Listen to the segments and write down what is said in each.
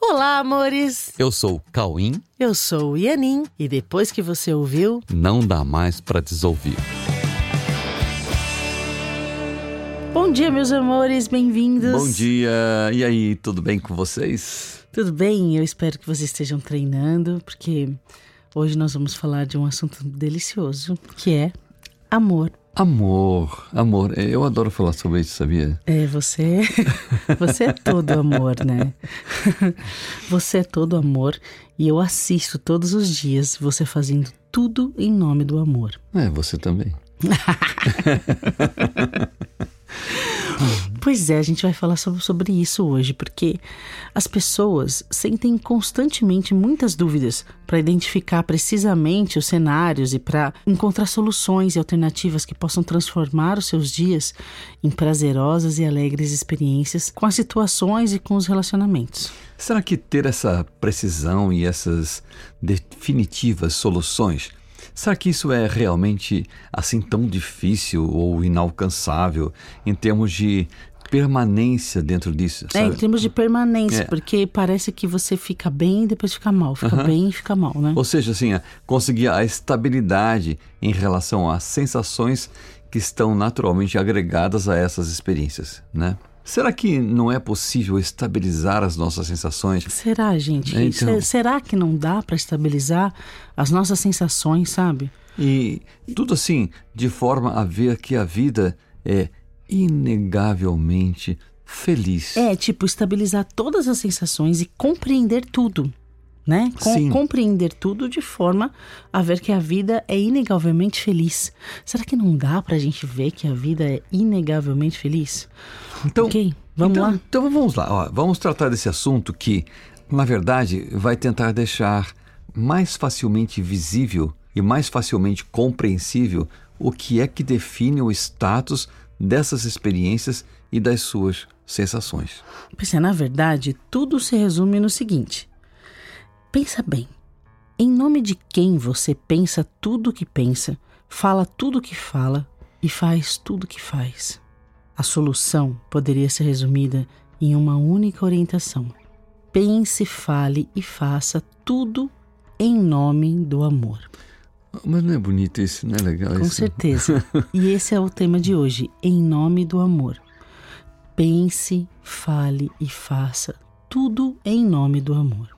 Olá, amores! Eu sou o Cauim. Eu sou o Ianin e depois que você ouviu, Não dá mais pra desouvir. bom dia, meus amores, bem-vindos! Bom dia! E aí, tudo bem com vocês? Tudo bem? Eu espero que vocês estejam treinando, porque hoje nós vamos falar de um assunto delicioso, que é amor. Amor, amor. É, Eu adoro falar sobre isso, sabia? É, você, você é todo amor, né? Você é todo amor e eu assisto todos os dias você fazendo tudo em nome do amor. É, você também. Pois é, a gente vai falar sobre, sobre isso hoje, porque as pessoas sentem constantemente muitas dúvidas para identificar precisamente os cenários e para encontrar soluções e alternativas que possam transformar os seus dias em prazerosas e alegres experiências com as situações e com os relacionamentos. Será que ter essa precisão e essas definitivas soluções, será que isso é realmente assim tão difícil ou inalcançável em termos de permanência dentro disso? É, em Sabe? termos de permanência, É. porque parece que você fica bem e depois fica mal, fica bem e fica mal, né? Ou seja, assim, a- conseguir a estabilidade em relação às sensações que estão naturalmente agregadas a essas experiências, né? Será que não é possível estabilizar as nossas sensações? Será, gente? É, então. Se- Será que não dá para estabilizar as nossas sensações, sabe? E tudo assim, de forma a ver que a vida é inegavelmente feliz. É, tipo, estabilizar todas as sensações e compreender tudo, né? Com- Sim. compreender tudo de forma a ver que a vida é inegavelmente feliz. Será que não dá pra gente ver que a vida é inegavelmente feliz? Então, ok, vamos então, lá? Então vamos lá. ó, vamos tratar desse assunto que, na verdade, vai tentar deixar mais facilmente visível e mais facilmente compreensível o que é que define o status dessas experiências e das suas sensações. Pois é, na verdade, tudo se resume no seguinte: pensa bem. Em nome de quem você pensa tudo o que pensa, fala tudo o que fala e faz tudo o que faz? A solução poderia ser resumida em uma única orientação: pense, fale e faça tudo em nome do amor. Mas não é bonito isso, não é legal Com isso? certeza. E esse é o tema de hoje, em nome do amor. Pense, fale e faça tudo em nome do amor.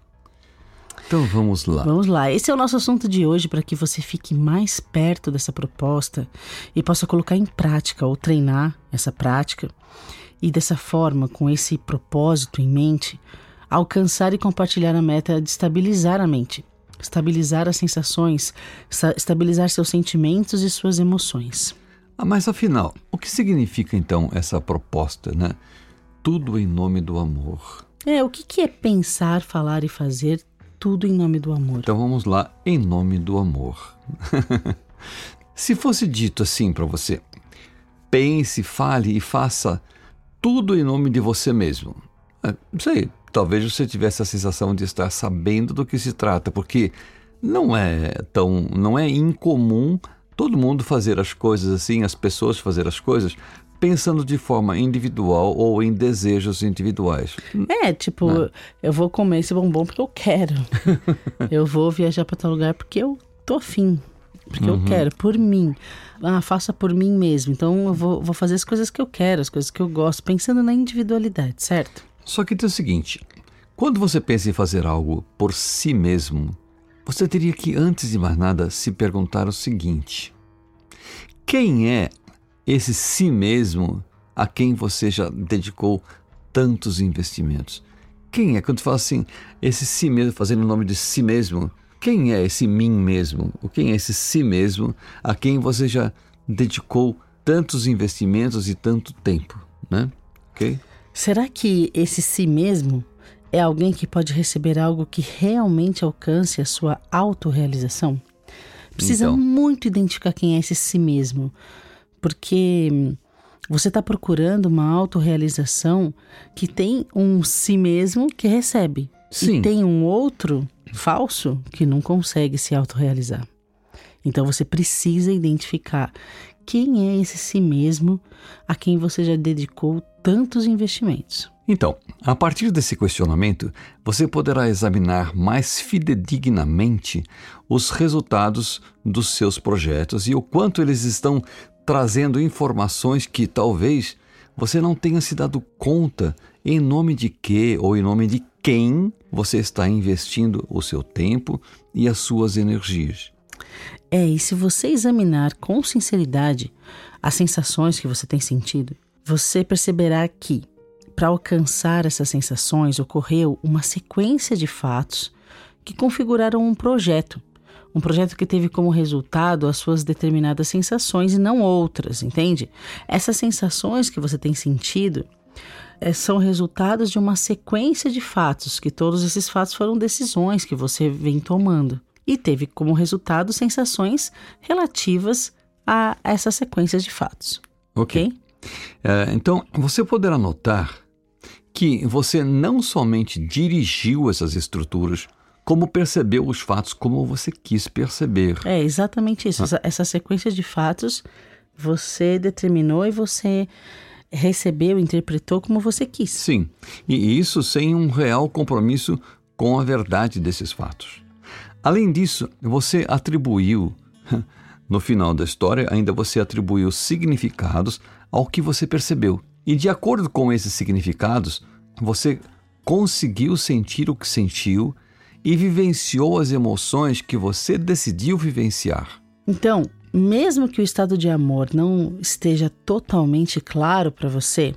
Então vamos lá. Vamos lá, esse é o nosso assunto de hoje para que você fique mais perto dessa proposta e possa colocar em prática ou treinar essa prática e dessa forma, com esse propósito em mente, alcançar e compartilhar a meta de estabilizar a mente, estabilizar as sensações, esta- estabilizar seus sentimentos e suas emoções. Ah, mas afinal, o que significa então essa proposta, né? Tudo em nome do amor. É, o que, que é pensar, falar e fazer tudo em nome do amor? Então vamos lá, em nome do amor. Se fosse dito assim para você, pense, fale e faça tudo em nome de você mesmo. É, não sei, talvez você tivesse a sensação de estar sabendo do que se trata, porque não é tão, não é incomum todo mundo fazer as coisas assim, as pessoas fazer as coisas pensando de forma individual ou em desejos individuais. É, tipo, eu vou comer esse bombom porque eu quero. eu vou viajar para tal lugar porque eu tô afim. Porque eu quero, por mim. Ah, faça por mim mesmo. Então eu vou, vou fazer as coisas que eu quero, as coisas que eu gosto, pensando na individualidade, certo? Só que tem o seguinte: quando você pensa em fazer algo por si mesmo, você teria que, antes de mais nada, se perguntar o seguinte: quem é esse si mesmo a quem você já dedicou tantos investimentos? Quem é? Quando fala assim, esse si mesmo, fazendo o nome de si mesmo, quem é esse mim mesmo? O quem é esse si mesmo a quem você já dedicou tantos investimentos e tanto tempo, né? Ok? Será que esse si mesmo é alguém que pode receber algo que realmente alcance a sua autorrealização? Precisa Então. muito identificar quem é esse si mesmo, porque você está procurando uma autorrealização que tem um si mesmo que recebe Sim. e tem um outro falso que não consegue se autorrealizar. Então você precisa identificar quem é esse si mesmo a quem você já dedicou tantos investimentos. Então, a partir desse questionamento, você poderá examinar mais fidedignamente os resultados dos seus projetos e o quanto eles estão trazendo informações que talvez você não tenha se dado conta em nome de que ou em nome de quem você está investindo o seu tempo e as suas energias. É, e se você examinar com sinceridade as sensações que você tem sentido, você perceberá que para alcançar essas sensações, ocorreu uma sequência de fatos que configuraram um projeto. Um projeto que teve como resultado as suas determinadas sensações e não outras, entende? Essas sensações que você tem sentido é, são resultados de uma sequência de fatos, que todos esses fatos foram decisões que você vem tomando. E teve como resultado sensações relativas a essa sequência de fatos. Ok. okay? É, então, você poderá notar que você não somente dirigiu essas estruturas, como percebeu os fatos como você quis perceber. É exatamente isso. Ah. Essa, essa sequência de fatos você determinou e você recebeu, interpretou como você quis. Sim, e isso sem um real compromisso com a verdade desses fatos. Além disso, você atribuiu, no final da história, ainda você atribuiu significados ao que você percebeu. E de acordo com esses significados, você conseguiu sentir o que sentiu e vivenciou as emoções que você decidiu vivenciar. Então, mesmo que o estado de amor não esteja totalmente claro para você,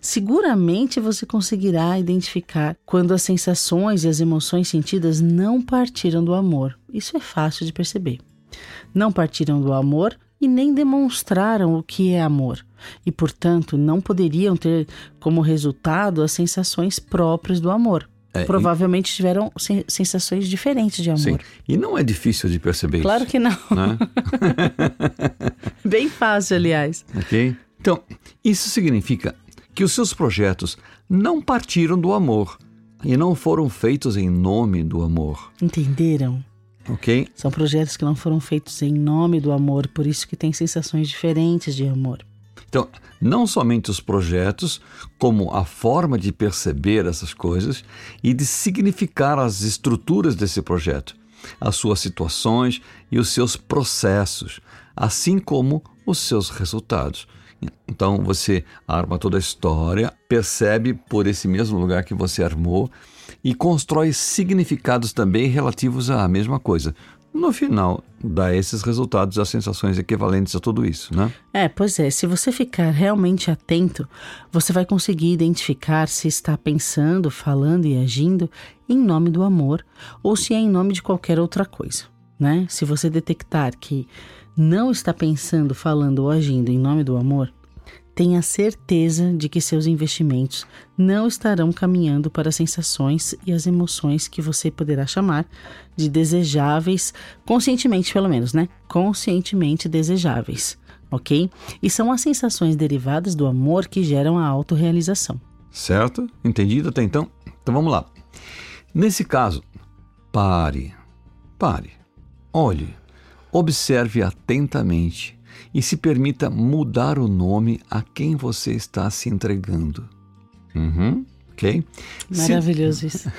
seguramente você conseguirá identificar quando as sensações e as emoções sentidas não partiram do amor. Isso é fácil de perceber. Não partiram do amor e nem demonstraram o que é amor, e, portanto, não poderiam ter como resultado as sensações próprias do amor. É, Provavelmente tiveram sensações diferentes de amor. Sim. E não é difícil de perceber claro isso. Claro que não. Né? Bem fácil, aliás. Ok? Então, isso significa que os seus projetos não partiram do amor e não foram feitos em nome do amor. Entenderam? Ok. São projetos que não foram feitos em nome do amor, por isso que tem sensações diferentes de amor. Então, não somente os projetos, como a forma de perceber essas coisas e de significar as estruturas desse projeto, as suas situações e os seus processos, assim como os seus resultados. Então você arma toda a história, percebe por esse mesmo lugar que você armou e constrói significados também relativos à mesma coisa. No final, dá esses resultados, as sensações equivalentes a tudo isso, né? É, pois é. Se você ficar realmente atento, você vai conseguir identificar se está pensando, falando e agindo em nome do amor ou se é em nome de qualquer outra coisa, né? Se você detectar que não está pensando, falando ou agindo em nome do amor, tenha certeza de que seus investimentos não estarão caminhando para as sensações e as emoções que você poderá chamar de desejáveis, conscientemente pelo menos, né? Conscientemente desejáveis, ok? E são as sensações derivadas do amor que geram a autorrealização. Certo? Entendido até então? Então vamos lá. Nesse caso, pare, pare, olhe, observe atentamente e se permita mudar o nome a quem você está se entregando. Uhum, ok? Maravilhoso se... isso.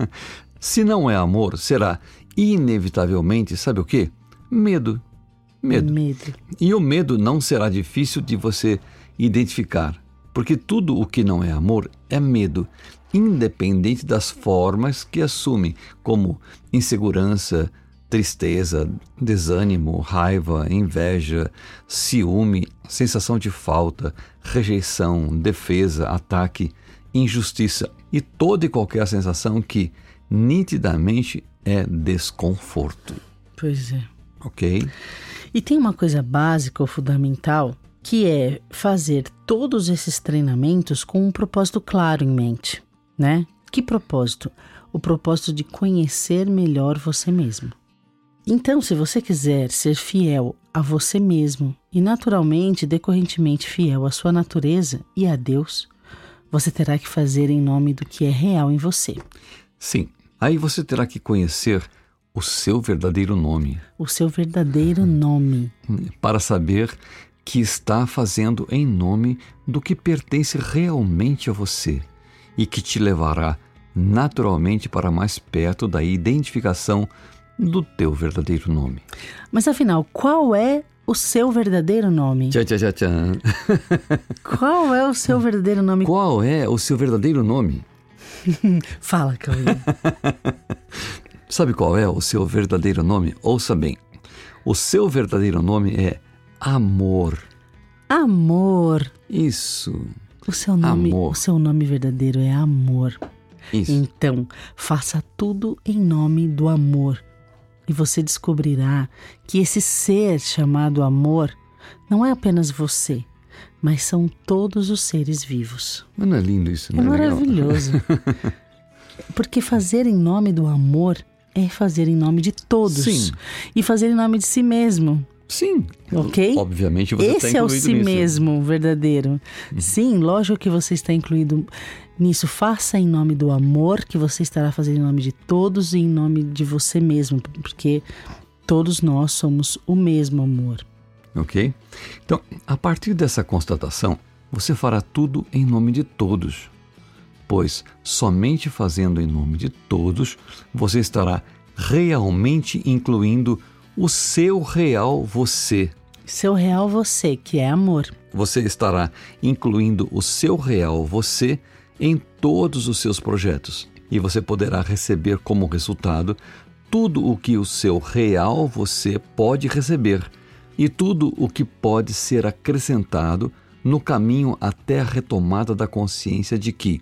se não é amor, será inevitavelmente, sabe o que? Medo. Medo. Medo. E o medo não será difícil de você identificar, porque tudo o que não é amor é medo, independente das formas que assume, como insegurança, tristeza, desânimo, raiva, inveja, ciúme, sensação de falta, rejeição, defesa, ataque, injustiça e toda e qualquer sensação que nitidamente é desconforto. Pois é. Ok? E tem uma coisa básica ou fundamental que é fazer todos esses treinamentos com um propósito claro em mente, né? Que propósito? O propósito de conhecer melhor você mesmo. Então, se você quiser ser fiel a você mesmo e naturalmente, decorrentemente fiel à sua natureza e a Deus, você terá que fazer em nome do que é real em você. Sim, aí você terá que conhecer o seu verdadeiro nome. O seu verdadeiro nome. Para saber que está fazendo em nome do que pertence realmente a você e que te levará naturalmente para mais perto da identificação do teu verdadeiro nome. Mas afinal, qual é o seu verdadeiro nome? Tchá, tchá, tchá. Qual é o seu verdadeiro nome? Qual é o seu verdadeiro nome? Fala, Cauê. Sabe qual é o seu verdadeiro nome? Ouça bem. O seu verdadeiro nome é Amor. Amor. Isso. O seu nome, Amor. o seu nome verdadeiro é amor. Isso. Então, faça tudo em nome do amor. E você descobrirá que esse ser chamado amor não é apenas você, mas são todos os seres vivos. Mas não é lindo isso, É não é legal? maravilhoso. Porque fazer em nome do amor é fazer em nome de todos. Sim. E fazer em nome de si mesmo. Sim. Ok? Obviamente você está Esse é o si nisso. mesmo verdadeiro. Sim, lógico que você está incluído nisso. Faça em nome do amor, que você estará fazendo em nome de todos e em nome de você mesmo, porque todos nós somos o mesmo amor. Ok? Então, a partir dessa constatação, você fará tudo em nome de todos. Pois somente fazendo em nome de todos, você estará realmente incluindo o seu real você. Seu real você, que é amor. Você estará incluindo o seu real você em todos os seus projetos. E você poderá receber como resultado tudo o que o seu real você pode receber e tudo o que pode ser acrescentado no caminho até a retomada da consciência de que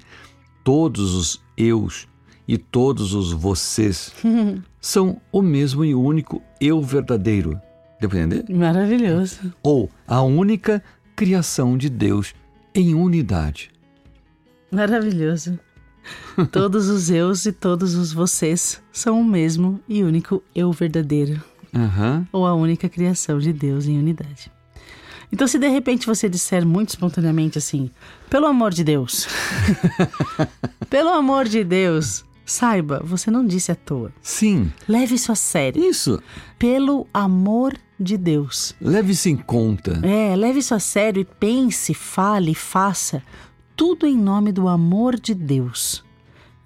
todos os eus e todos os vocês são o mesmo e único eu verdadeiro. Deu para entender? Maravilhoso. ou a única criação de Deus em unidade. Maravilhoso. Todos os eus e todos os vocês são o mesmo e único eu verdadeiro, Aham. ou a única criação de Deus em unidade. Então, se de repente você disser muito espontaneamente assim, pelo amor de Deus, pelo amor de Deus, saiba, você não disse à toa. Sim, Leve isso a sério. isso. Pelo amor de Deus. Leve-se em conta. É, leve isso a sério e pense, fale, faça tudo em nome do amor de Deus.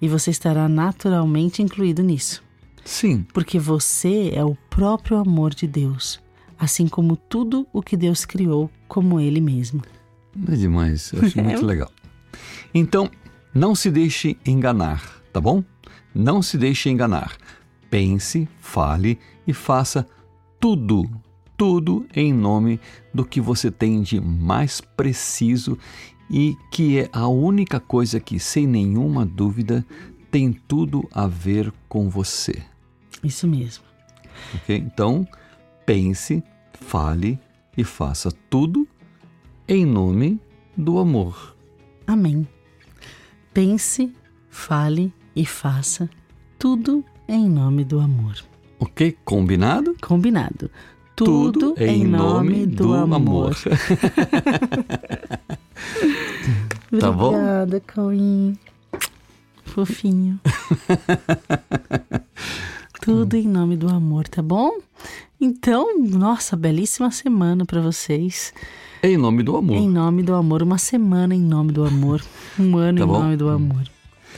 E você estará naturalmente incluído nisso, Sim, porque você é o próprio amor de Deus, assim como tudo o que Deus criou como Ele mesmo. é demais. Eu acho muito legal. Então, não se deixe enganar, tá bom? Não se deixe enganar. Pense, fale e faça tudo, tudo em nome do que você tem de mais preciso e que é a única coisa que, sem nenhuma dúvida, tem tudo a ver com você. Isso mesmo. Ok? Então, pense, fale e faça tudo em nome do amor. Amém. Pense, fale e faça tudo em nome do amor. Ok? Combinado? Combinado. Tudo, em nome, do, amor. Tá bom? Obrigada, Cauim. Fofinho. Tudo em nome do amor, tá bom? Então, nossa, belíssima semana para vocês. Em nome do amor. Em nome do amor, uma semana em nome do amor, um ano Tá em bom? nome do amor.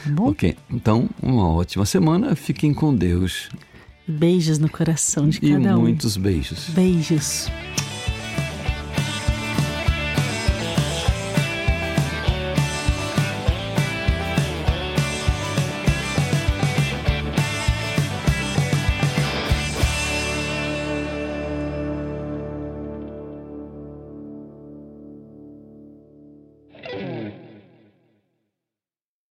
Bom? Ok, então uma ótima semana. Fiquem com Deus Beijos no coração de e cada um. muitos beijos. Beijos.